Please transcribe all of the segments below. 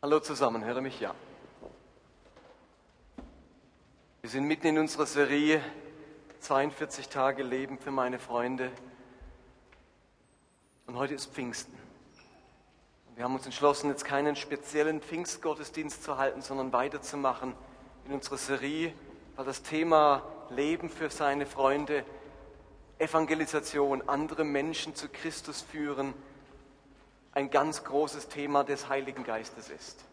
Hallo zusammen, höre mich ja. Wir sind mitten in unserer Serie 42 Tage Leben für meine Freunde. Und heute ist Pfingsten. Wir haben uns entschlossen, jetzt keinen speziellen Pfingstgottesdienst zu halten, sondern weiterzumachen in unserer Serie, weil das Thema Leben für seine Freunde, Evangelisation, andere Menschen zu Christus führen, ein ganz großes Thema des Heiligen Geistes ist.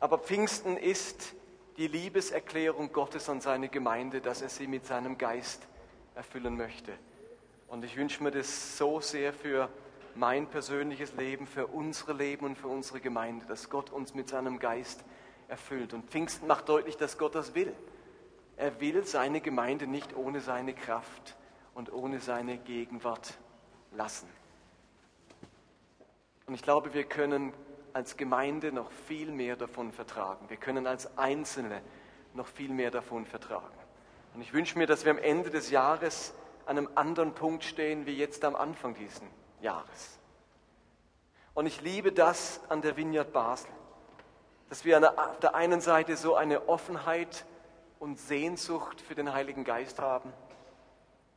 Aber Pfingsten ist die Liebeserklärung Gottes an seine Gemeinde, dass er sie mit seinem Geist erfüllen möchte. Und ich wünsche mir das so sehr für mein persönliches Leben, für unsere Leben und für unsere Gemeinde, dass Gott uns mit seinem Geist erfüllt. Und Pfingsten macht deutlich, dass Gott das will. Er will seine Gemeinde nicht ohne seine Kraft und ohne seine Gegenwart lassen. Und ich glaube, wir können als Gemeinde noch viel mehr davon vertragen. Wir können als Einzelne noch viel mehr davon vertragen. Und ich wünsche mir, dass wir am Ende des Jahres an einem anderen Punkt stehen wie jetzt am Anfang dieses Jahres. Und ich liebe das an der Vineyard Basel, dass wir auf der einen Seite so eine Offenheit und Sehnsucht für den Heiligen Geist haben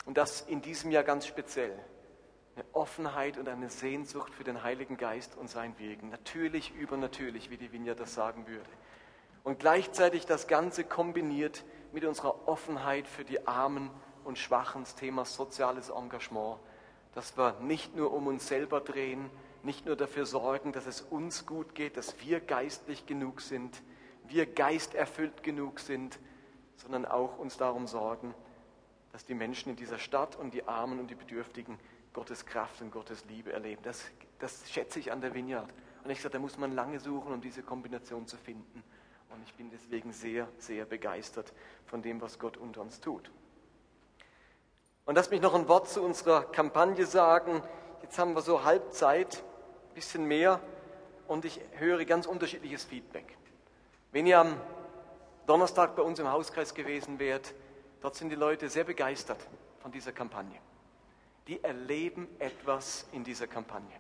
und das in diesem Jahr ganz speziell eine Offenheit und eine Sehnsucht für den Heiligen Geist und sein Wirken. Natürlich, übernatürlich, wie die Vinja das sagen würde. Und gleichzeitig das Ganze kombiniert mit unserer Offenheit für die Armen und Schwachen, das Thema soziales Engagement, dass wir nicht nur um uns selber drehen, nicht nur dafür sorgen, dass es uns gut geht, dass wir geistlich genug sind, wir geisterfüllt genug sind, sondern auch uns darum sorgen, dass die Menschen in dieser Stadt und die Armen und die Bedürftigen Gottes Kraft und Gottes Liebe erleben. Das, das schätze ich an der Vineyard. Und ich sage, da muss man lange suchen, um diese Kombination zu finden. Und ich bin deswegen sehr, sehr begeistert von dem, was Gott unter uns tut. Und lass mich noch ein Wort zu unserer Kampagne sagen. Jetzt haben wir so Halbzeit, ein bisschen mehr, und ich höre ganz unterschiedliches Feedback. Wenn ihr am Donnerstag bei uns im Hauskreis gewesen wärt, dort sind die Leute sehr begeistert von dieser Kampagne die erleben etwas in dieser Kampagne.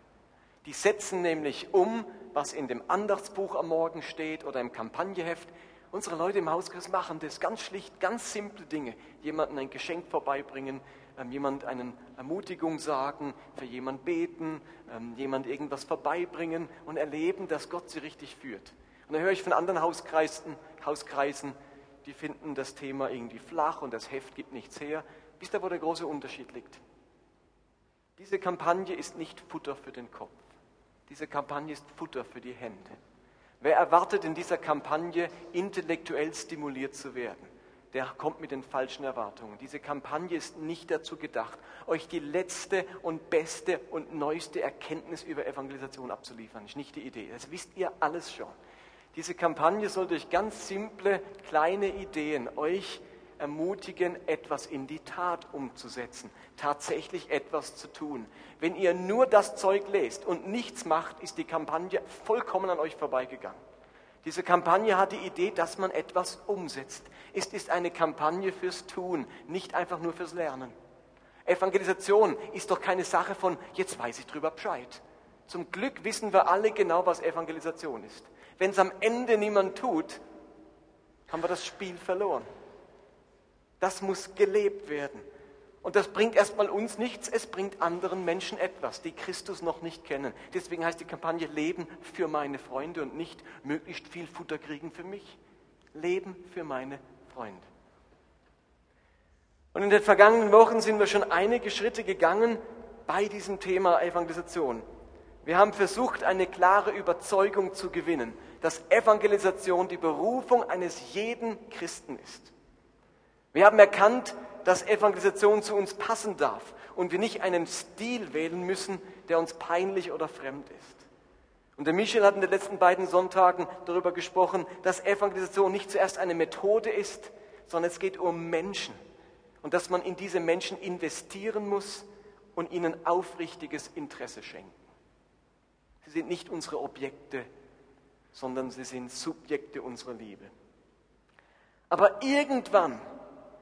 Die setzen nämlich um, was in dem Andachtsbuch am Morgen steht oder im Kampagneheft. Unsere Leute im Hauskreis machen das ganz schlicht, ganz simple Dinge. Jemanden ein Geschenk vorbeibringen, ähm, jemand eine Ermutigung sagen, für jemand beten, ähm, jemand irgendwas vorbeibringen und erleben, dass Gott sie richtig führt. Und dann höre ich von anderen Hauskreisen, Hauskreisen, die finden das Thema irgendwie flach und das Heft gibt nichts her. Wisst ihr, wo der große Unterschied liegt? Diese Kampagne ist nicht Futter für den Kopf. Diese Kampagne ist Futter für die Hände. Wer erwartet in dieser Kampagne intellektuell stimuliert zu werden, der kommt mit den falschen Erwartungen. Diese Kampagne ist nicht dazu gedacht, euch die letzte und beste und neueste Erkenntnis über Evangelisation abzuliefern. Ist nicht die Idee. Das wisst ihr alles schon. Diese Kampagne soll durch ganz simple, kleine Ideen euch ermutigen, etwas in die Tat umzusetzen, tatsächlich etwas zu tun. Wenn ihr nur das Zeug lest und nichts macht, ist die Kampagne vollkommen an euch vorbeigegangen. Diese Kampagne hat die Idee, dass man etwas umsetzt. Es ist eine Kampagne fürs Tun, nicht einfach nur fürs Lernen. Evangelisation ist doch keine Sache von, jetzt weiß ich drüber Bescheid. Zum Glück wissen wir alle genau, was Evangelisation ist. Wenn es am Ende niemand tut, haben wir das Spiel verloren. Das muss gelebt werden. Und das bringt erstmal uns nichts, es bringt anderen Menschen etwas, die Christus noch nicht kennen. Deswegen heißt die Kampagne Leben für meine Freunde und nicht möglichst viel Futter kriegen für mich. Leben für meine Freunde. Und in den vergangenen Wochen sind wir schon einige Schritte gegangen bei diesem Thema Evangelisation. Wir haben versucht, eine klare Überzeugung zu gewinnen, dass Evangelisation die Berufung eines jeden Christen ist. Wir haben erkannt, dass Evangelisation zu uns passen darf und wir nicht einen Stil wählen müssen, der uns peinlich oder fremd ist. Und der Michel hat in den letzten beiden Sonntagen darüber gesprochen, dass Evangelisation nicht zuerst eine Methode ist, sondern es geht um Menschen und dass man in diese Menschen investieren muss und ihnen aufrichtiges Interesse schenken. Sie sind nicht unsere Objekte, sondern sie sind Subjekte unserer Liebe. Aber irgendwann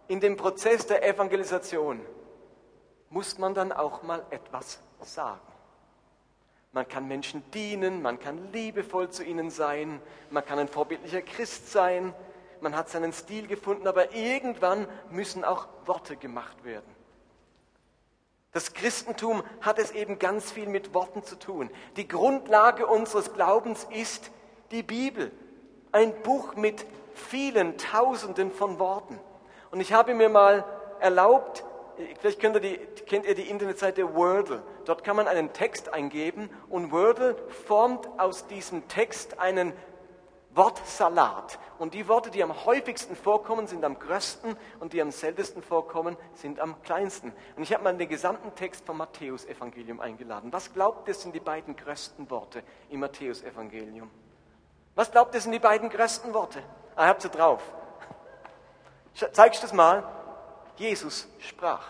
in dem Prozess der Evangelisation muss man dann auch mal etwas sagen. Man kann Menschen dienen, man kann liebevoll zu ihnen sein, man kann ein vorbildlicher Christ sein, man hat seinen Stil gefunden, aber irgendwann müssen auch Worte gemacht werden. Das Christentum hat es eben ganz viel mit Worten zu tun. Die Grundlage unseres Glaubens ist die Bibel, ein Buch mit vielen Tausenden von Worten. Und ich habe mir mal erlaubt, vielleicht ihr die, kennt ihr die Internetseite Wordle. Dort kann man einen Text eingeben und Wordle formt aus diesem Text einen Wortsalat. Und die Worte, die am häufigsten vorkommen, sind am größten und die am seltensten vorkommen, sind am kleinsten. Und ich habe mal den gesamten Text vom Matthäusevangelium eingeladen. Was glaubt ihr sind die beiden größten Worte im Matthäusevangelium? Was glaubt ihr sind die beiden größten Worte? Ah, ihr habt sie drauf. Zeigst du das mal? Jesus sprach.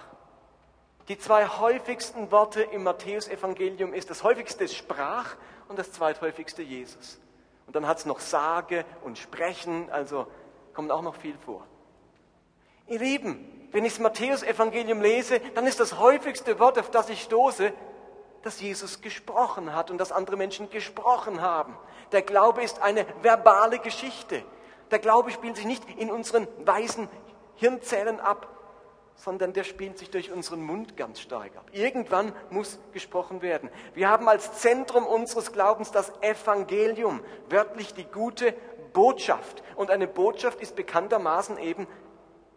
Die zwei häufigsten Worte im Matthäusevangelium ist, das häufigste sprach und das zweithäufigste Jesus. Und dann hat es noch Sage und Sprechen, also kommt auch noch viel vor. Ihr Lieben, wenn ich das Matthäus-Evangelium lese, dann ist das häufigste Wort, auf das ich stoße, dass Jesus gesprochen hat und dass andere Menschen gesprochen haben. Der Glaube ist eine verbale Geschichte. Der Glaube spielt sich nicht in unseren weißen Hirnzellen ab, sondern der spielt sich durch unseren Mund ganz stark ab. Irgendwann muss gesprochen werden. Wir haben als Zentrum unseres Glaubens das Evangelium, wörtlich die gute Botschaft. Und eine Botschaft ist bekanntermaßen eben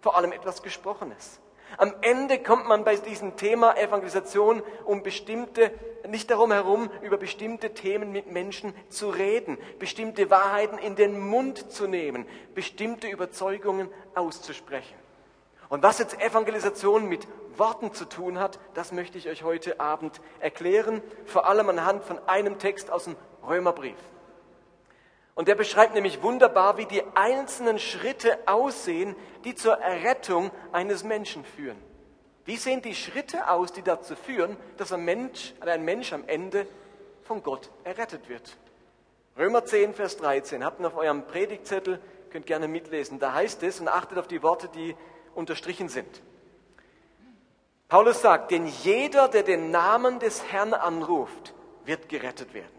vor allem etwas Gesprochenes. Am Ende kommt man bei diesem Thema Evangelisation um bestimmte, nicht darum herum, über bestimmte Themen mit Menschen zu reden, bestimmte Wahrheiten in den Mund zu nehmen, bestimmte Überzeugungen auszusprechen. Und was jetzt Evangelisation mit Worten zu tun hat, das möchte ich euch heute Abend erklären, vor allem anhand von einem Text aus dem Römerbrief. Und der beschreibt nämlich wunderbar, wie die einzelnen Schritte aussehen, die zur Errettung eines Menschen führen. Wie sehen die Schritte aus, die dazu führen, dass ein Mensch, ein Mensch am Ende von Gott errettet wird? Römer 10, Vers 13. Habt ihr auf eurem Predigtzettel, könnt gerne mitlesen. Da heißt es, und achtet auf die Worte, die unterstrichen sind. Paulus sagt, denn jeder, der den Namen des Herrn anruft, wird gerettet werden.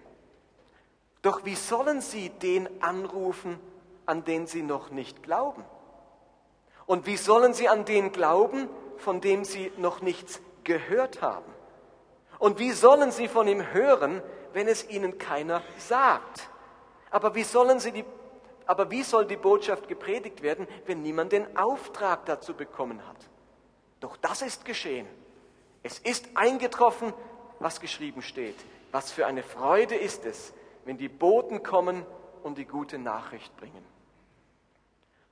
Doch wie sollen sie den anrufen, an den sie noch nicht glauben? Und wie sollen sie an den glauben, von dem sie noch nichts gehört haben? Und wie sollen sie von ihm hören, wenn es ihnen keiner sagt? Aber wie sollen sie die aber wie soll die Botschaft gepredigt werden, wenn niemand den Auftrag dazu bekommen hat? Doch das ist geschehen. Es ist eingetroffen, was geschrieben steht. Was für eine Freude ist es, wenn die Boten kommen und die gute Nachricht bringen.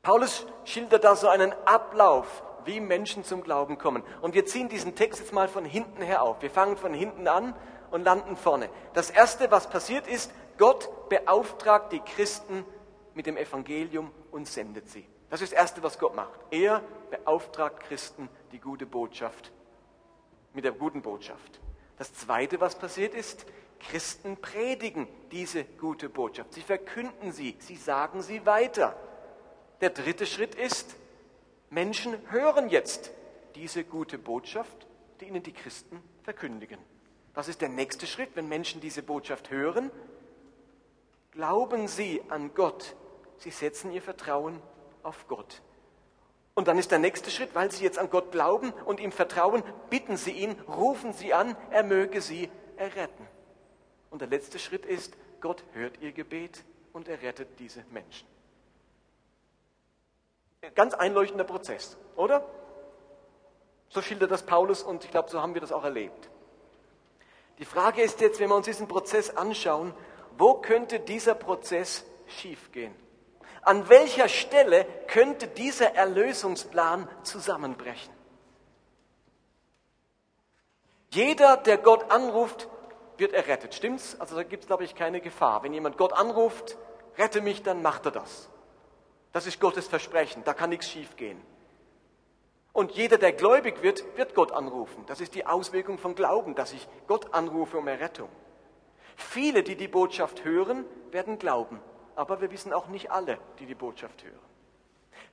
Paulus schildert da so einen Ablauf, wie Menschen zum Glauben kommen. Und wir ziehen diesen Text jetzt mal von hinten her auf. Wir fangen von hinten an und landen vorne. Das Erste, was passiert ist, Gott beauftragt die Christen mit dem Evangelium und sendet sie. Das ist das Erste, was Gott macht. Er beauftragt Christen die gute Botschaft, mit der guten Botschaft. Das Zweite, was passiert ist, Christen predigen diese gute Botschaft. Sie verkünden sie, sie sagen sie weiter. Der dritte Schritt ist, Menschen hören jetzt diese gute Botschaft, die ihnen die Christen verkündigen. Was ist der nächste Schritt, wenn Menschen diese Botschaft hören? Glauben sie an Gott, sie setzen ihr Vertrauen auf Gott. Und dann ist der nächste Schritt, weil sie jetzt an Gott glauben und ihm vertrauen, bitten sie ihn, rufen sie an, er möge sie erretten. Und der letzte Schritt ist, Gott hört ihr Gebet und errettet diese Menschen. Ganz einleuchtender Prozess, oder? So schildert das Paulus und ich glaube, so haben wir das auch erlebt. Die Frage ist jetzt, wenn wir uns diesen Prozess anschauen, wo könnte dieser Prozess schiefgehen? An welcher Stelle könnte dieser Erlösungsplan zusammenbrechen? Jeder, der Gott anruft, wird errettet. Stimmt's? Also da gibt es, glaube ich, keine Gefahr. Wenn jemand Gott anruft, rette mich, dann macht er das. Das ist Gottes Versprechen. Da kann nichts schiefgehen. Und jeder, der gläubig wird, wird Gott anrufen. Das ist die Auswirkung von Glauben, dass ich Gott anrufe um Errettung. Viele, die die Botschaft hören, werden glauben aber wir wissen auch nicht alle, die die Botschaft hören.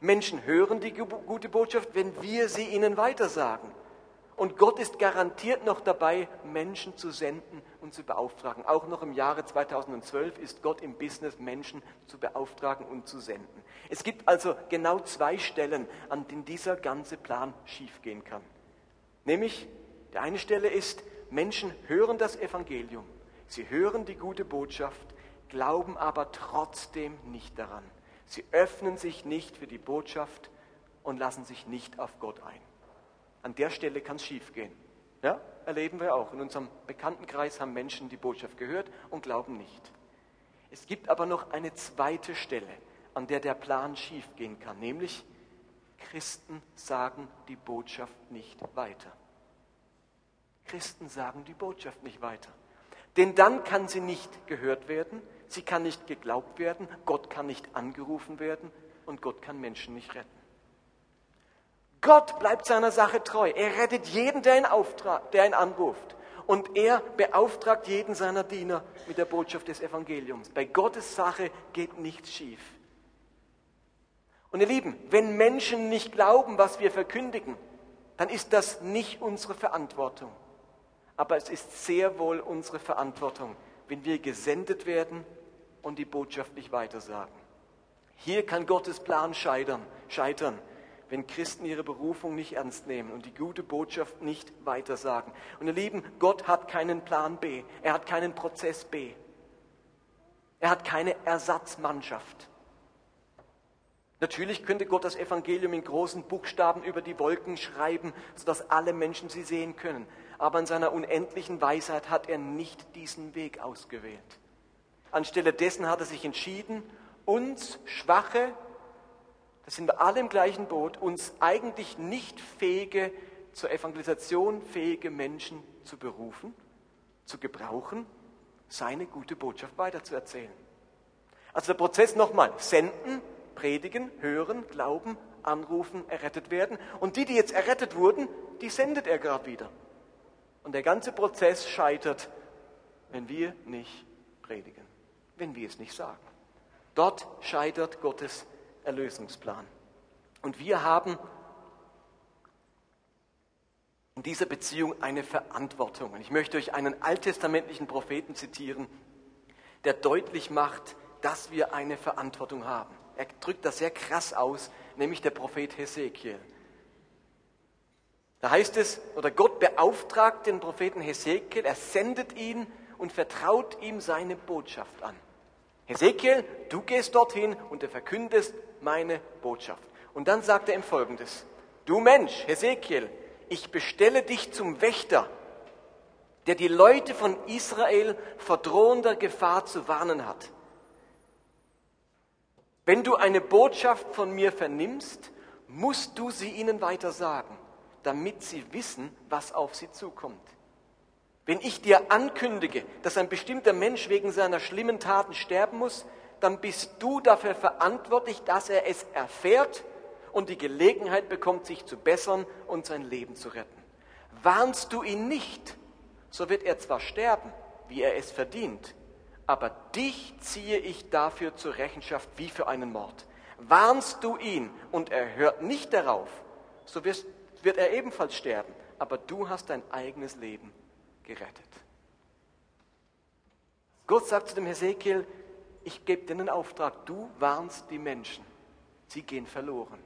Menschen hören die gute Botschaft, wenn wir sie ihnen weitersagen. Und Gott ist garantiert noch dabei, Menschen zu senden und zu beauftragen. Auch noch im Jahre 2012 ist Gott im Business, Menschen zu beauftragen und zu senden. Es gibt also genau zwei Stellen, an denen dieser ganze Plan schiefgehen kann. Nämlich, die eine Stelle ist, Menschen hören das Evangelium, sie hören die gute Botschaft, glauben aber trotzdem nicht daran. Sie öffnen sich nicht für die Botschaft und lassen sich nicht auf Gott ein. An der Stelle kann es schiefgehen. Ja, erleben wir auch. In unserem Bekanntenkreis haben Menschen die Botschaft gehört und glauben nicht. Es gibt aber noch eine zweite Stelle, an der der Plan schiefgehen kann, nämlich Christen sagen die Botschaft nicht weiter. Christen sagen die Botschaft nicht weiter. Denn dann kann sie nicht gehört werden, sie kann nicht geglaubt werden, Gott kann nicht angerufen werden und Gott kann Menschen nicht retten. Gott bleibt seiner Sache treu. Er rettet jeden, der ihn, auftrag, der ihn anruft. Und er beauftragt jeden seiner Diener mit der Botschaft des Evangeliums. Bei Gottes Sache geht nichts schief. Und ihr Lieben, wenn Menschen nicht glauben, was wir verkündigen, dann ist das nicht unsere Verantwortung. Aber es ist sehr wohl unsere Verantwortung, wenn wir gesendet werden und die Botschaft nicht weitersagen. Hier kann Gottes Plan scheitern, scheitern wenn Christen ihre Berufung nicht ernst nehmen und die gute Botschaft nicht weitersagen. Und ihr Lieben, Gott hat keinen Plan B, er hat keinen Prozess B, er hat keine Ersatzmannschaft. Natürlich könnte Gott das Evangelium in großen Buchstaben über die Wolken schreiben, sodass alle Menschen sie sehen können. Aber in seiner unendlichen Weisheit hat er nicht diesen Weg ausgewählt. Anstelle dessen hat er sich entschieden, uns Schwache da sind wir alle im gleichen Boot, uns eigentlich nicht fähige, zur Evangelisation fähige Menschen zu berufen, zu gebrauchen, seine gute Botschaft weiterzuerzählen. Also der Prozess nochmal, senden, predigen, hören, glauben, anrufen, errettet werden. Und die, die jetzt errettet wurden, die sendet er gerade wieder. Und der ganze Prozess scheitert, wenn wir nicht predigen, wenn wir es nicht sagen. Dort scheitert Gottes Erlösungsplan. Und wir haben in dieser Beziehung eine Verantwortung. Und ich möchte euch einen alttestamentlichen Propheten zitieren, der deutlich macht, dass wir eine Verantwortung haben. Er drückt das sehr krass aus, nämlich der Prophet Hesekiel. Da heißt es, oder Gott beauftragt den Propheten Hesekiel, er sendet ihn und vertraut ihm seine Botschaft an. Hesekiel, du gehst dorthin und er verkündest meine Botschaft. Und dann sagt er ihm folgendes, du Mensch, Hesekiel, ich bestelle dich zum Wächter, der die Leute von Israel vor drohender Gefahr zu warnen hat. Wenn du eine Botschaft von mir vernimmst, musst du sie ihnen weiter sagen, damit sie wissen, was auf sie zukommt. Wenn ich dir ankündige, dass ein bestimmter Mensch wegen seiner schlimmen Taten sterben muss, dann bist du dafür verantwortlich, dass er es erfährt und die Gelegenheit bekommt, sich zu bessern und sein Leben zu retten. Warnst du ihn nicht, so wird er zwar sterben, wie er es verdient, aber dich ziehe ich dafür zur Rechenschaft wie für einen Mord. Warnst du ihn und er hört nicht darauf, so wird er ebenfalls sterben, aber du hast dein eigenes Leben gerettet. Gott sagt zu dem Hesekiel, ich gebe dir einen Auftrag, du warnst die Menschen, sie gehen verloren.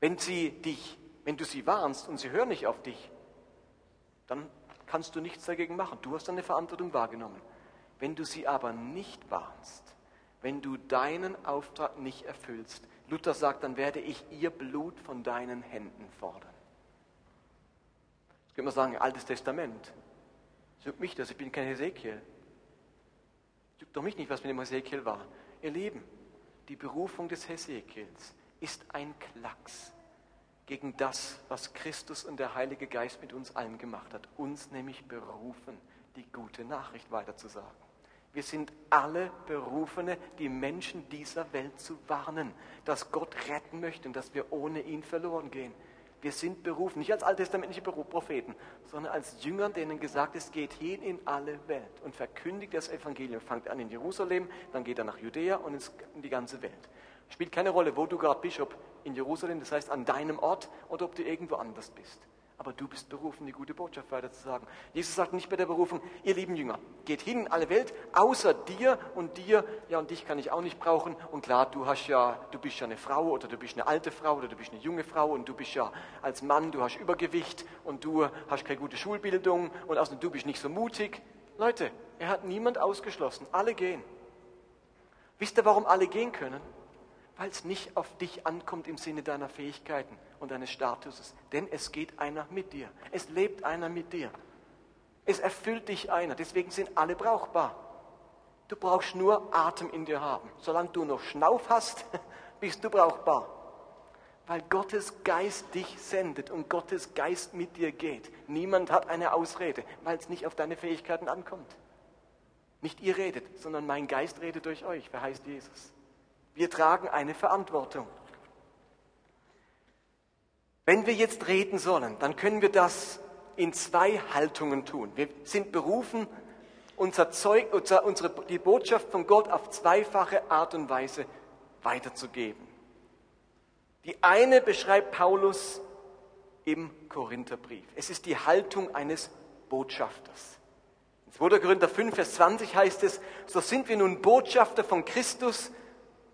Wenn sie dich, wenn du sie warnst und sie hören nicht auf dich, dann kannst du nichts dagegen machen. Du hast deine Verantwortung wahrgenommen. Wenn du sie aber nicht warnst, wenn du deinen Auftrag nicht erfüllst, Luther sagt, dann werde ich ihr Blut von deinen Händen fordern. Jetzt könnte man sagen, Altes Testament. Sucht mich das, ich bin kein Hesekiel. Sucht doch mich nicht, was mit dem Hesekiel war. Ihr Lieben, die Berufung des Hesekiels ist ein Klacks gegen das, was Christus und der Heilige Geist mit uns allen gemacht hat. Uns nämlich berufen, die gute Nachricht weiterzusagen. Wir sind alle Berufene, die Menschen dieser Welt zu warnen, dass Gott retten möchte und dass wir ohne ihn verloren gehen. Wir sind berufen, nicht als alttestamentliche Propheten, sondern als Jüngern, denen gesagt ist, geht hin in alle Welt und verkündigt das Evangelium. Fangt an in Jerusalem, dann geht er nach Judäa und in die ganze Welt. Spielt keine Rolle, wo du gerade bist, ob in Jerusalem, das heißt an deinem Ort, oder ob du irgendwo anders bist. Aber du bist berufen, die gute Botschaft weiterzusagen. Jesus sagt nicht bei der Berufung, ihr lieben Jünger, geht hin in alle Welt, außer dir und dir, ja und dich kann ich auch nicht brauchen. Und klar, du hast ja, du bist ja eine Frau oder du bist eine alte Frau oder du bist eine junge Frau und du bist ja als Mann, du hast Übergewicht und du hast keine gute Schulbildung und außerdem du bist nicht so mutig. Leute, er hat niemand ausgeschlossen, alle gehen. Wisst ihr, warum alle gehen können? Weil es nicht auf dich ankommt im Sinne deiner Fähigkeiten und deines Statuses. Denn es geht einer mit dir. Es lebt einer mit dir. Es erfüllt dich einer. Deswegen sind alle brauchbar. Du brauchst nur Atem in dir haben. Solange du noch Schnauf hast, bist du brauchbar. Weil Gottes Geist dich sendet und Gottes Geist mit dir geht. Niemand hat eine Ausrede, weil es nicht auf deine Fähigkeiten ankommt. Nicht ihr redet, sondern mein Geist redet durch euch, verheißt Jesus. Wir tragen eine Verantwortung. Wenn wir jetzt reden sollen, dann können wir das in zwei Haltungen tun. Wir sind berufen, unser Zeug, unsere, die Botschaft von Gott auf zweifache Art und Weise weiterzugeben. Die eine beschreibt Paulus im Korintherbrief. Es ist die Haltung eines Botschafters. In 2. Korinther 5, Vers 20 heißt es, so sind wir nun Botschafter von Christus,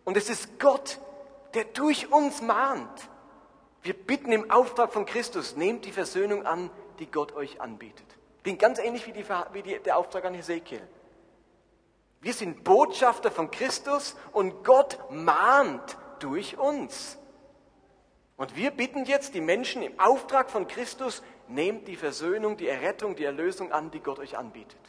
und es ist Gott, der durch uns mahnt. Wir bitten im Auftrag von Christus, nehmt die Versöhnung an, die Gott euch anbietet. Klingt ganz ähnlich wie, die, wie die, der Auftrag an Hesekiel. Wir sind Botschafter von Christus und Gott mahnt durch uns. Und wir bitten jetzt die Menschen im Auftrag von Christus, nehmt die Versöhnung, die Errettung, die Erlösung an, die Gott euch anbietet.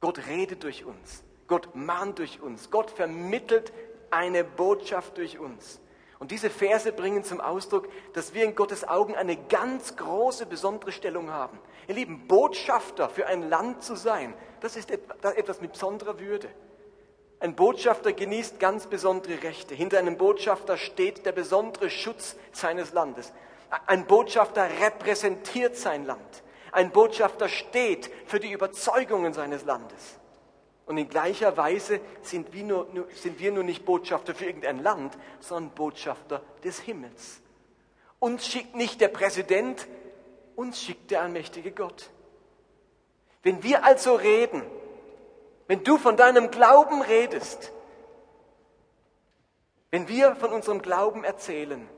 Gott redet durch uns. Gott mahnt durch uns. Gott vermittelt eine Botschaft durch uns. Und diese Verse bringen zum Ausdruck, dass wir in Gottes Augen eine ganz große, besondere Stellung haben. Ihr Lieben, Botschafter für ein Land zu sein, das ist etwas mit besonderer Würde. Ein Botschafter genießt ganz besondere Rechte. Hinter einem Botschafter steht der besondere Schutz seines Landes. Ein Botschafter repräsentiert sein Land. Ein Botschafter steht für die Überzeugungen seines Landes. Und in gleicher Weise sind wir, nur, sind wir nur nicht Botschafter für irgendein Land, sondern Botschafter des Himmels. Uns schickt nicht der Präsident, uns schickt der allmächtige Gott. Wenn wir also reden, wenn du von deinem Glauben redest, wenn wir von unserem Glauben erzählen,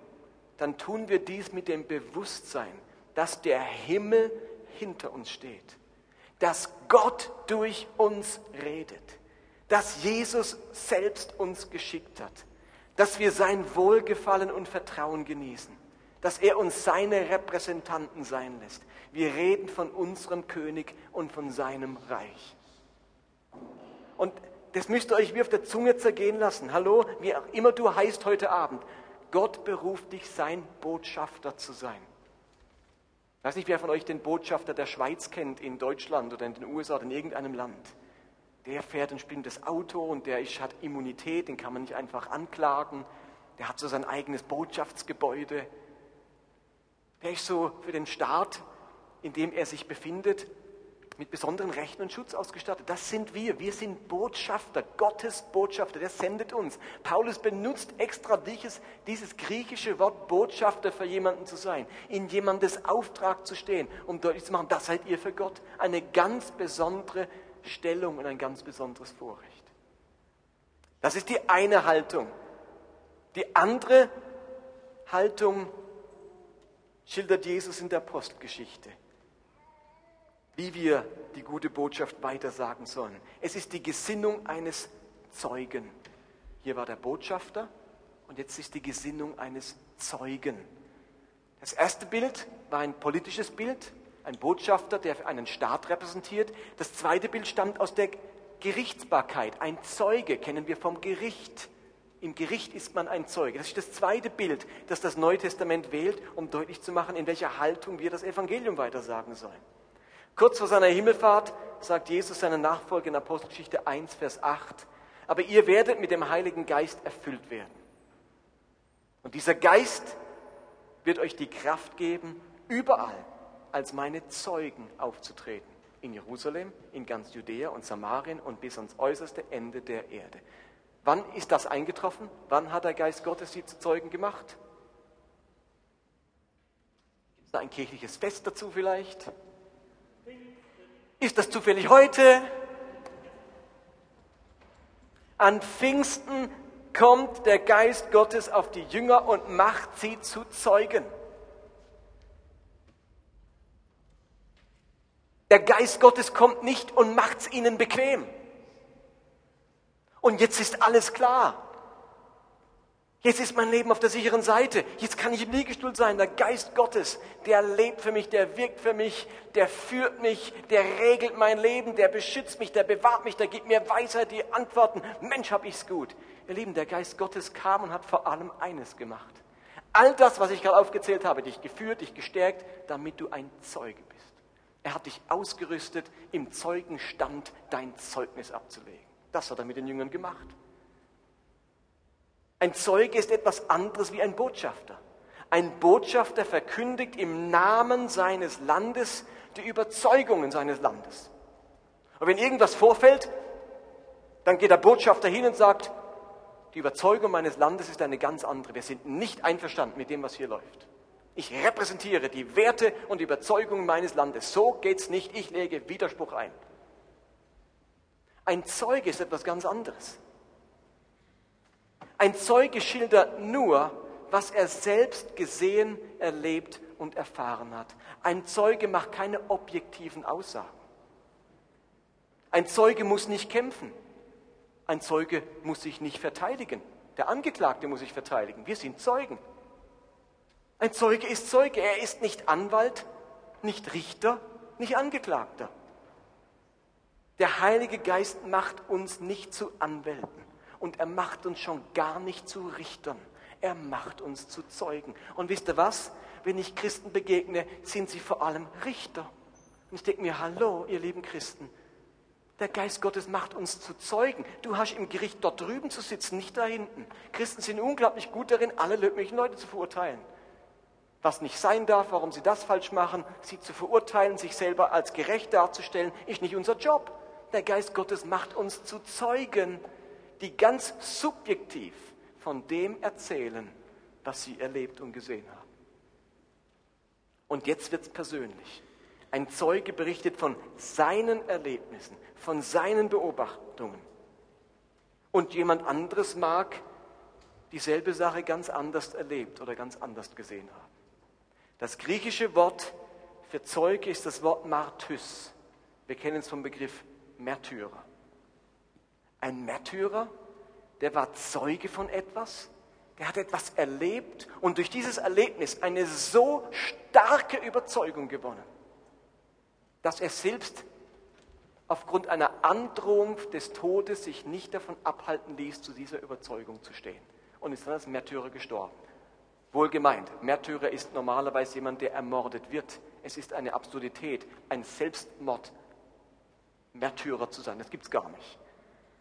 dann tun wir dies mit dem Bewusstsein, dass der Himmel hinter uns steht dass Gott durch uns redet, dass Jesus selbst uns geschickt hat, dass wir sein Wohlgefallen und Vertrauen genießen, dass er uns seine Repräsentanten sein lässt. Wir reden von unserem König und von seinem Reich. Und das müsst ihr euch wie auf der Zunge zergehen lassen. Hallo, wie auch immer du heißt heute Abend, Gott beruft dich, sein Botschafter zu sein. Ich weiß nicht, wer von euch den Botschafter der Schweiz kennt in Deutschland oder in den USA oder in irgendeinem Land. Der fährt ein bestimmtes Auto und der ist, hat Immunität, den kann man nicht einfach anklagen. Der hat so sein eigenes Botschaftsgebäude. Der ist so für den Staat, in dem er sich befindet, mit besonderen Rechten und Schutz ausgestattet. Das sind wir. Wir sind Botschafter, Gottes Botschafter, der sendet uns. Paulus benutzt extra dieses, dieses griechische Wort Botschafter für jemanden zu sein, in jemandes Auftrag zu stehen, um deutlich zu machen, das seid ihr für Gott. Eine ganz besondere Stellung und ein ganz besonderes Vorrecht. Das ist die eine Haltung. Die andere Haltung schildert Jesus in der Postgeschichte wie wir die gute Botschaft weitersagen sollen. Es ist die Gesinnung eines Zeugen. Hier war der Botschafter und jetzt ist die Gesinnung eines Zeugen. Das erste Bild war ein politisches Bild, ein Botschafter, der einen Staat repräsentiert. Das zweite Bild stammt aus der Gerichtsbarkeit. Ein Zeuge kennen wir vom Gericht. Im Gericht ist man ein Zeuge. Das ist das zweite Bild, das das Neue Testament wählt, um deutlich zu machen, in welcher Haltung wir das Evangelium weitersagen sollen. Kurz vor seiner Himmelfahrt sagt Jesus seinen Nachfolger in Apostelgeschichte 1, Vers 8, aber ihr werdet mit dem Heiligen Geist erfüllt werden. Und dieser Geist wird euch die Kraft geben, überall als meine Zeugen aufzutreten. In Jerusalem, in ganz Judäa und Samarien und bis ans äußerste Ende der Erde. Wann ist das eingetroffen? Wann hat der Geist Gottes sie zu Zeugen gemacht? Gibt es da ein kirchliches Fest dazu vielleicht? Ist das zufällig heute? An Pfingsten kommt der Geist Gottes auf die Jünger und macht sie zu Zeugen. Der Geist Gottes kommt nicht und macht es ihnen bequem. Und jetzt ist alles klar. Jetzt ist mein Leben auf der sicheren Seite. Jetzt kann ich im Liegestuhl sein. Der Geist Gottes, der lebt für mich, der wirkt für mich, der führt mich, der regelt mein Leben, der beschützt mich, der bewahrt mich, der gibt mir Weisheit, die Antworten. Mensch, hab ich's gut. Ihr Lieben, der Geist Gottes kam und hat vor allem eines gemacht. All das, was ich gerade aufgezählt habe, dich geführt, dich gestärkt, damit du ein Zeuge bist. Er hat dich ausgerüstet, im Zeugenstand dein Zeugnis abzulegen. Das hat er mit den Jüngern gemacht. Ein Zeuge ist etwas anderes wie ein Botschafter. Ein Botschafter verkündigt im Namen seines Landes die Überzeugungen seines Landes. Und wenn irgendwas vorfällt, dann geht der Botschafter hin und sagt, die Überzeugung meines Landes ist eine ganz andere. Wir sind nicht einverstanden mit dem, was hier läuft. Ich repräsentiere die Werte und die Überzeugungen meines Landes. So geht's nicht. Ich lege Widerspruch ein. Ein Zeuge ist etwas ganz anderes. Ein Zeuge schildert nur, was er selbst gesehen, erlebt und erfahren hat. Ein Zeuge macht keine objektiven Aussagen. Ein Zeuge muss nicht kämpfen. Ein Zeuge muss sich nicht verteidigen. Der Angeklagte muss sich verteidigen. Wir sind Zeugen. Ein Zeuge ist Zeuge. Er ist nicht Anwalt, nicht Richter, nicht Angeklagter. Der Heilige Geist macht uns nicht zu Anwälten und er macht uns schon gar nicht zu Richtern. Er macht uns zu Zeugen. Und wisst ihr was? Wenn ich Christen begegne, sind sie vor allem Richter. Und ich denke mir, hallo, ihr lieben Christen, der Geist Gottes macht uns zu Zeugen. Du hast im Gericht dort drüben zu sitzen, nicht da hinten. Christen sind unglaublich gut darin, alle möglichen Leute zu verurteilen. Was nicht sein darf, warum sie das falsch machen, sie zu verurteilen, sich selber als gerecht darzustellen, ist nicht unser Job. Der Geist Gottes macht uns zu Zeugen die ganz subjektiv von dem erzählen, was sie erlebt und gesehen haben. Und jetzt wird es persönlich. Ein Zeuge berichtet von seinen Erlebnissen, von seinen Beobachtungen. Und jemand anderes mag dieselbe Sache ganz anders erlebt oder ganz anders gesehen haben. Das griechische Wort für Zeuge ist das Wort Martys. Wir kennen es vom Begriff Märtyrer. Ein Märtyrer, der war Zeuge von etwas, der hat etwas erlebt und durch dieses Erlebnis eine so starke Überzeugung gewonnen, dass er selbst aufgrund einer Androhung des Todes sich nicht davon abhalten ließ, zu dieser Überzeugung zu stehen und ist dann als Märtyrer gestorben. Wohlgemeint, Märtyrer ist normalerweise jemand, der ermordet wird. Es ist eine Absurdität, ein Selbstmord Märtyrer zu sein. Das gibt es gar nicht.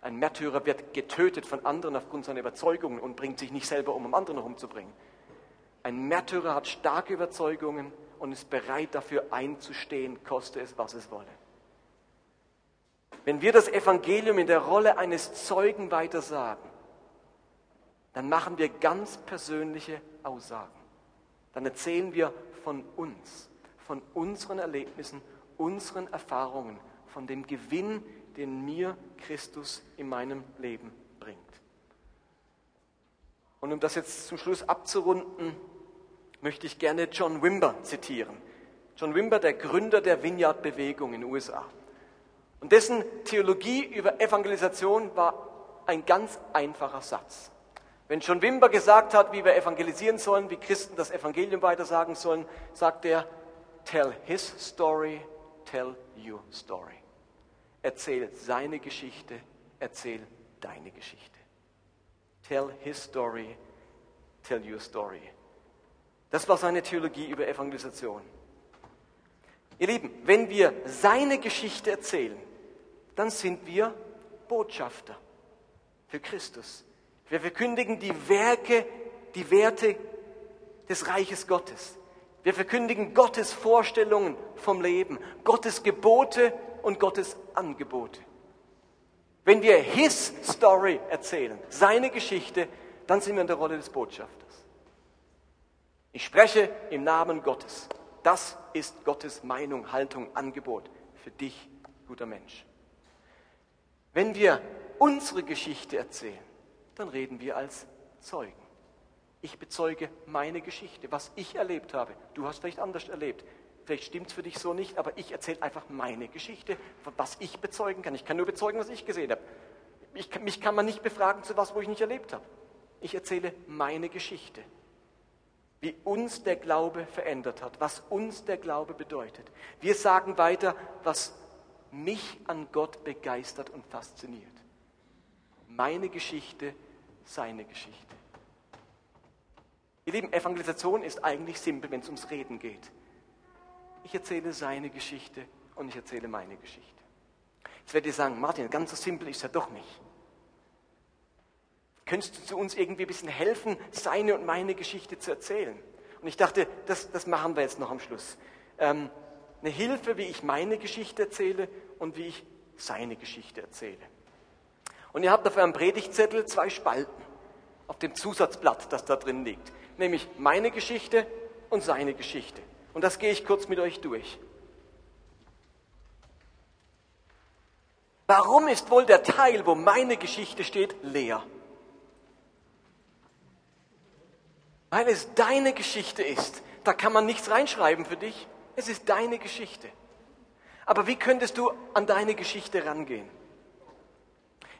Ein Märtyrer wird getötet von anderen aufgrund seiner Überzeugungen und bringt sich nicht selber um, um andere noch umzubringen. Ein Märtyrer hat starke Überzeugungen und ist bereit dafür einzustehen, koste es, was es wolle. Wenn wir das Evangelium in der Rolle eines Zeugen weitersagen, dann machen wir ganz persönliche Aussagen. Dann erzählen wir von uns, von unseren Erlebnissen, unseren Erfahrungen, von dem Gewinn, den mir Christus in meinem Leben bringt. Und um das jetzt zum Schluss abzurunden, möchte ich gerne John Wimber zitieren. John Wimber, der Gründer der Vineyard-Bewegung in den USA. Und dessen Theologie über Evangelisation war ein ganz einfacher Satz. Wenn John Wimber gesagt hat, wie wir evangelisieren sollen, wie Christen das Evangelium weitersagen sollen, sagt er, tell his story, tell your story. Erzähl seine Geschichte, erzähl deine Geschichte. Tell his story, tell your story. Das war seine Theologie über Evangelisation. Ihr Lieben, wenn wir seine Geschichte erzählen, dann sind wir Botschafter für Christus. Wir verkündigen die Werke, die Werte des Reiches Gottes. Wir verkündigen Gottes Vorstellungen vom Leben, Gottes Gebote und Gottes Angebote. Wenn wir His Story erzählen, seine Geschichte, dann sind wir in der Rolle des Botschafters. Ich spreche im Namen Gottes. Das ist Gottes Meinung, Haltung, Angebot für dich, guter Mensch. Wenn wir unsere Geschichte erzählen, dann reden wir als Zeugen. Ich bezeuge meine Geschichte, was ich erlebt habe. Du hast vielleicht anders erlebt. Vielleicht stimmt es für dich so nicht, aber ich erzähle einfach meine Geschichte, was ich bezeugen kann. Ich kann nur bezeugen, was ich gesehen habe. Ich, mich kann man nicht befragen zu was, wo ich nicht erlebt habe. Ich erzähle meine Geschichte, wie uns der Glaube verändert hat, was uns der Glaube bedeutet. Wir sagen weiter, was mich an Gott begeistert und fasziniert. Meine Geschichte, seine Geschichte. Ihr Lieben, Evangelisation ist eigentlich simpel, wenn es ums Reden geht. Ich erzähle seine Geschichte und ich erzähle meine Geschichte. Jetzt werdet ihr sagen, Martin, ganz so simpel ist er doch nicht. Könntest du zu uns irgendwie ein bisschen helfen, seine und meine Geschichte zu erzählen? Und ich dachte, das, das machen wir jetzt noch am Schluss. Ähm, eine Hilfe, wie ich meine Geschichte erzähle und wie ich seine Geschichte erzähle. Und ihr habt auf eurem Predigtzettel zwei Spalten auf dem Zusatzblatt, das da drin liegt. Nämlich meine Geschichte und seine Geschichte. Und das gehe ich kurz mit euch durch. Warum ist wohl der Teil, wo meine Geschichte steht, leer? Weil es deine Geschichte ist. Da kann man nichts reinschreiben für dich. Es ist deine Geschichte. Aber wie könntest du an deine Geschichte rangehen?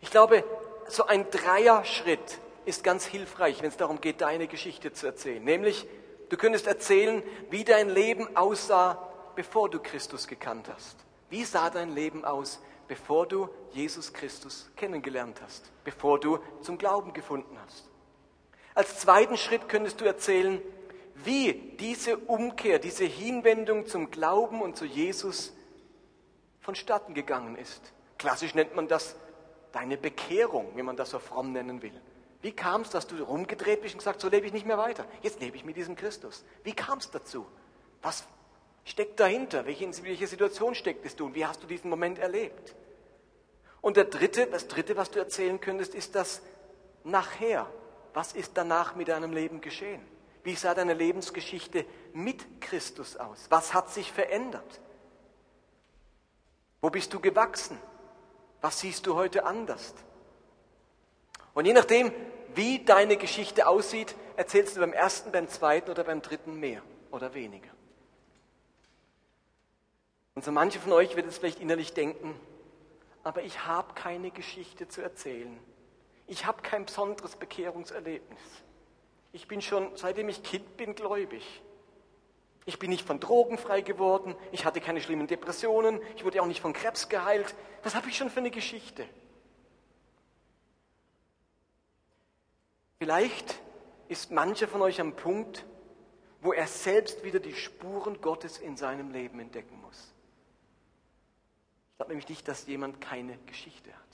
Ich glaube, so ein Dreier-Schritt ist ganz hilfreich, wenn es darum geht, deine Geschichte zu erzählen. Nämlich, du könntest erzählen, wie dein Leben aussah, bevor du Christus gekannt hast. Wie sah dein Leben aus, bevor du Jesus Christus kennengelernt hast, bevor du zum Glauben gefunden hast? Als zweiten Schritt könntest du erzählen, wie diese Umkehr, diese Hinwendung zum Glauben und zu Jesus vonstatten gegangen ist. Klassisch nennt man das deine Bekehrung, wenn man das so fromm nennen will. Wie kam es, dass du rumgedreht bist und gesagt, so lebe ich nicht mehr weiter. Jetzt lebe ich mit diesem Christus. Wie kam es dazu? Was steckt dahinter? Welche, welche Situation stecktest du und wie hast du diesen Moment erlebt? Und der dritte, das dritte, was du erzählen könntest, ist das nachher. Was ist danach mit deinem Leben geschehen? Wie sah deine Lebensgeschichte mit Christus aus? Was hat sich verändert? Wo bist du gewachsen? Was siehst du heute anders? Und je nachdem, wie deine Geschichte aussieht, erzählst du beim ersten, beim zweiten oder beim dritten mehr oder weniger. Und so manche von euch wird es vielleicht innerlich denken, aber ich habe keine Geschichte zu erzählen. Ich habe kein besonderes Bekehrungserlebnis. Ich bin schon, seitdem ich Kind bin, gläubig. Ich bin nicht von Drogen frei geworden. Ich hatte keine schlimmen Depressionen. Ich wurde auch nicht von Krebs geheilt. Was habe ich schon für eine Geschichte? Vielleicht ist mancher von euch am Punkt, wo er selbst wieder die Spuren Gottes in seinem Leben entdecken muss. Ich glaube nämlich nicht, dass jemand keine Geschichte hat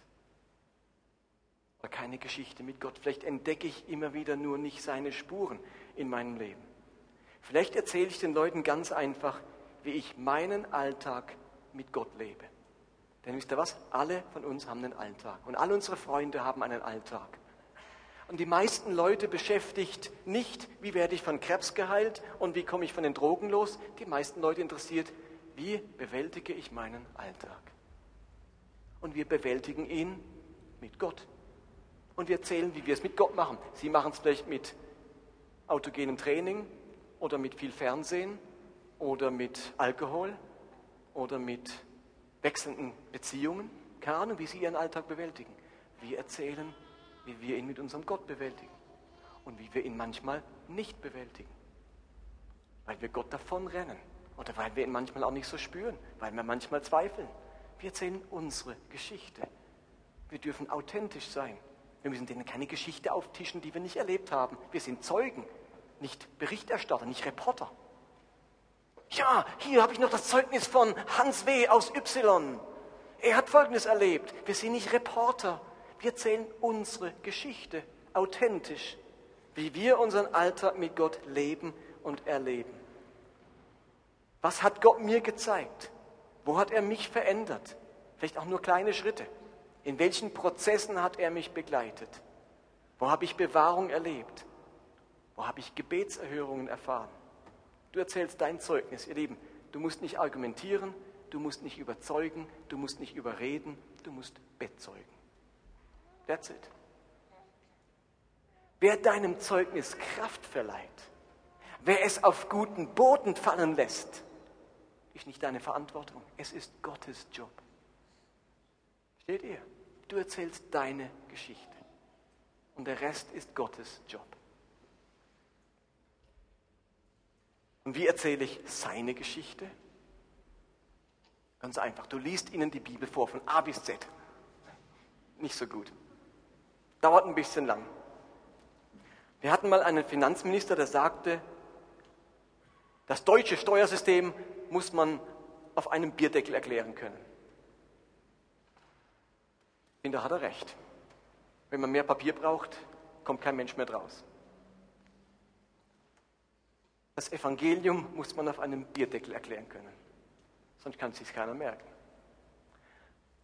oder keine Geschichte mit Gott. Vielleicht entdecke ich immer wieder nur nicht seine Spuren in meinem Leben. Vielleicht erzähle ich den Leuten ganz einfach, wie ich meinen Alltag mit Gott lebe. Denn wisst ihr was? Alle von uns haben einen Alltag. Und alle unsere Freunde haben einen Alltag. Und die meisten Leute beschäftigt nicht, wie werde ich von Krebs geheilt und wie komme ich von den Drogen los. Die meisten Leute interessiert, wie bewältige ich meinen Alltag. Und wir bewältigen ihn mit Gott und wir erzählen, wie wir es mit Gott machen. Sie machen es vielleicht mit autogenem Training oder mit viel Fernsehen oder mit Alkohol oder mit wechselnden Beziehungen. Keine Ahnung, wie Sie Ihren Alltag bewältigen. Wir erzählen, wie wir ihn mit unserem Gott bewältigen und wie wir ihn manchmal nicht bewältigen. Weil wir Gott davonrennen oder weil wir ihn manchmal auch nicht so spüren, weil wir manchmal zweifeln. Wir erzählen unsere Geschichte. Wir dürfen authentisch sein. Wir müssen denen keine Geschichte auftischen, die wir nicht erlebt haben. Wir sind Zeugen, nicht Berichterstatter, nicht Reporter. Ja, hier habe ich noch das Zeugnis von Hans W. aus Y. Er hat Folgendes erlebt. Wir sind nicht Reporter. Wir erzählen unsere Geschichte authentisch, wie wir unseren Alltag mit Gott leben und erleben. Was hat Gott mir gezeigt? Wo hat er mich verändert? Vielleicht auch nur kleine Schritte. In welchen Prozessen hat er mich begleitet? Wo habe ich Bewahrung erlebt? Wo habe ich Gebetserhörungen erfahren? Du erzählst dein Zeugnis, ihr Lieben. Du musst nicht argumentieren, du musst nicht überzeugen, du musst nicht überreden, du musst bezeugen. That's it. Wer deinem Zeugnis Kraft verleiht, wer es auf guten Boden fallen lässt, ist nicht deine Verantwortung. Es ist Gottes Job. Steht ihr? Du erzählst deine Geschichte. Und der Rest ist Gottes Job. Und wie erzähle ich seine Geschichte? Ganz einfach. Du liest ihnen die Bibel vor, von A bis Z. Nicht so gut. Dauert ein bisschen lang. Wir hatten mal einen Finanzminister, der sagte, das deutsche Steuersystem muss man auf einem Bierdeckel erklären können. Finde, da hat er recht. Wenn man mehr Papier braucht, kommt kein Mensch mehr draus. Das Evangelium muss man auf einem Bierdeckel erklären können. Sonst kann es sich keiner merken.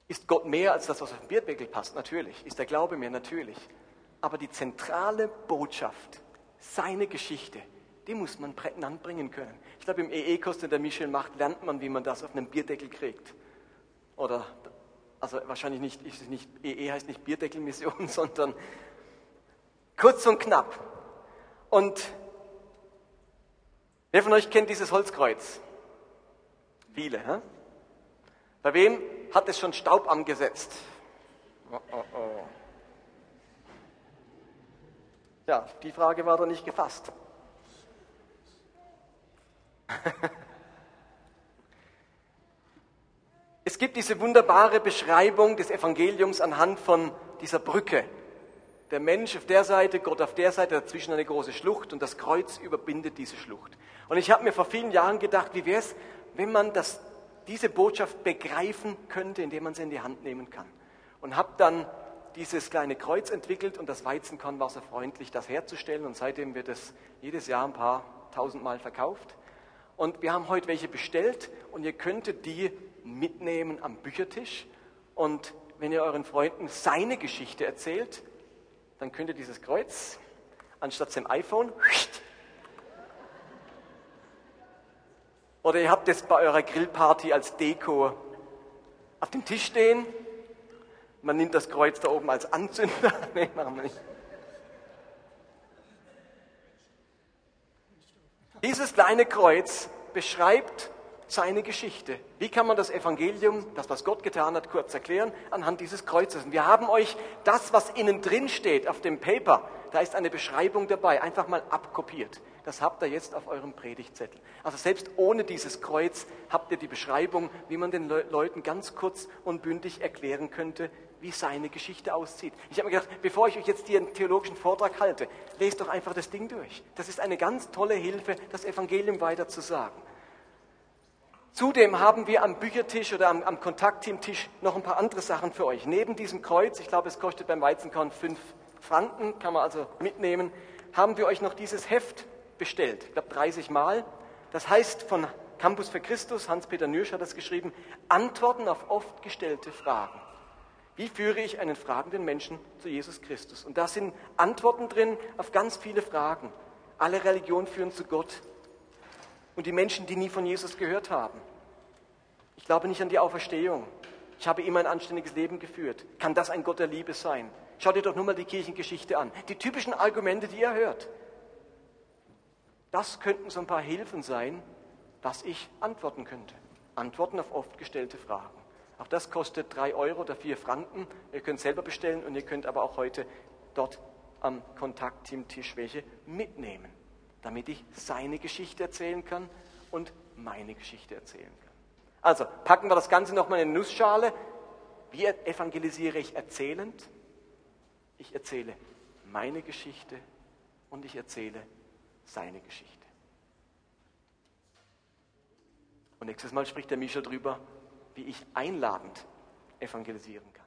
Ist Gott mehr als das, was auf dem Bierdeckel passt? Natürlich. Ist der Glaube mehr? Natürlich. Aber die zentrale Botschaft, seine Geschichte, die muss man prägnant bringen können. Ich glaube, im EE-Kurs, den der Michel macht, lernt man, wie man das auf einem Bierdeckel kriegt. Oder, also wahrscheinlich nicht, ist nicht EE heißt nicht Bierdeckelmission, sondern kurz und knapp. Und wer von euch kennt dieses Holzkreuz? Viele, hä? Bei wem hat es schon Staub angesetzt? Oh, oh, oh. Ja, die Frage war doch nicht gefasst. Es gibt diese wunderbare Beschreibung des Evangeliums anhand von dieser Brücke. Der Mensch auf der Seite, Gott auf der Seite, dazwischen eine große Schlucht und das Kreuz überbindet diese Schlucht. Und ich habe mir vor vielen Jahren gedacht, wie wäre es, wenn man das, diese Botschaft begreifen könnte, indem man sie in die Hand nehmen kann. Und habe dann dieses kleine Kreuz entwickelt und das Weizenkorn war so freundlich, das herzustellen. Und seitdem wird es jedes Jahr ein paar tausendmal verkauft. Und wir haben heute welche bestellt und ihr könntet die mitnehmen am Büchertisch. Und wenn ihr euren Freunden seine Geschichte erzählt, dann könnt ihr dieses Kreuz anstatt dem iPhone oder ihr habt es bei eurer Grillparty als Deko auf dem Tisch stehen. Man nimmt das Kreuz da oben als Anzünder. nee, machen wir nicht. Dieses kleine Kreuz beschreibt seine Geschichte. Wie kann man das Evangelium, das was Gott getan hat, kurz erklären? Anhand dieses Kreuzes. Und wir haben euch das, was innen drin steht auf dem Paper, da ist eine Beschreibung dabei, einfach mal abkopiert. Das habt ihr jetzt auf eurem Predigtzettel. Also selbst ohne dieses Kreuz habt ihr die Beschreibung, wie man den Leuten ganz kurz und bündig erklären könnte, wie seine Geschichte aussieht. Ich habe mir gedacht, bevor ich euch jetzt hier einen theologischen Vortrag halte, lest doch einfach das Ding durch. Das ist eine ganz tolle Hilfe, das Evangelium weiter zu sagen. Zudem haben wir am Büchertisch oder am, am Kontaktteamtisch noch ein paar andere Sachen für euch. Neben diesem Kreuz, ich glaube, es kostet beim Weizenkorn fünf Franken, kann man also mitnehmen, haben wir euch noch dieses Heft bestellt. Ich glaube, 30 Mal. Das heißt von Campus für Christus, Hans-Peter Nürsch hat das geschrieben, Antworten auf oft gestellte Fragen. Wie führe ich einen fragenden Menschen zu Jesus Christus? Und da sind Antworten drin auf ganz viele Fragen. Alle Religionen führen zu Gott. Und die Menschen, die nie von Jesus gehört haben. Ich glaube nicht an die Auferstehung. Ich habe immer ein anständiges Leben geführt. Kann das ein Gott der Liebe sein? Schau dir doch nur mal die Kirchengeschichte an. Die typischen Argumente, die ihr hört. Das könnten so ein paar Hilfen sein, dass ich antworten könnte. Antworten auf oft gestellte Fragen. Auch das kostet drei Euro oder vier Franken. Ihr könnt selber bestellen und ihr könnt aber auch heute dort am Kontaktteam-Tisch welche mitnehmen, damit ich seine Geschichte erzählen kann und meine Geschichte erzählen kann. Also packen wir das Ganze nochmal in eine Nussschale. Wie evangelisiere ich erzählend? Ich erzähle meine Geschichte und ich erzähle seine Geschichte. Und nächstes Mal spricht der Mischa drüber, wie ich einladend evangelisieren kann.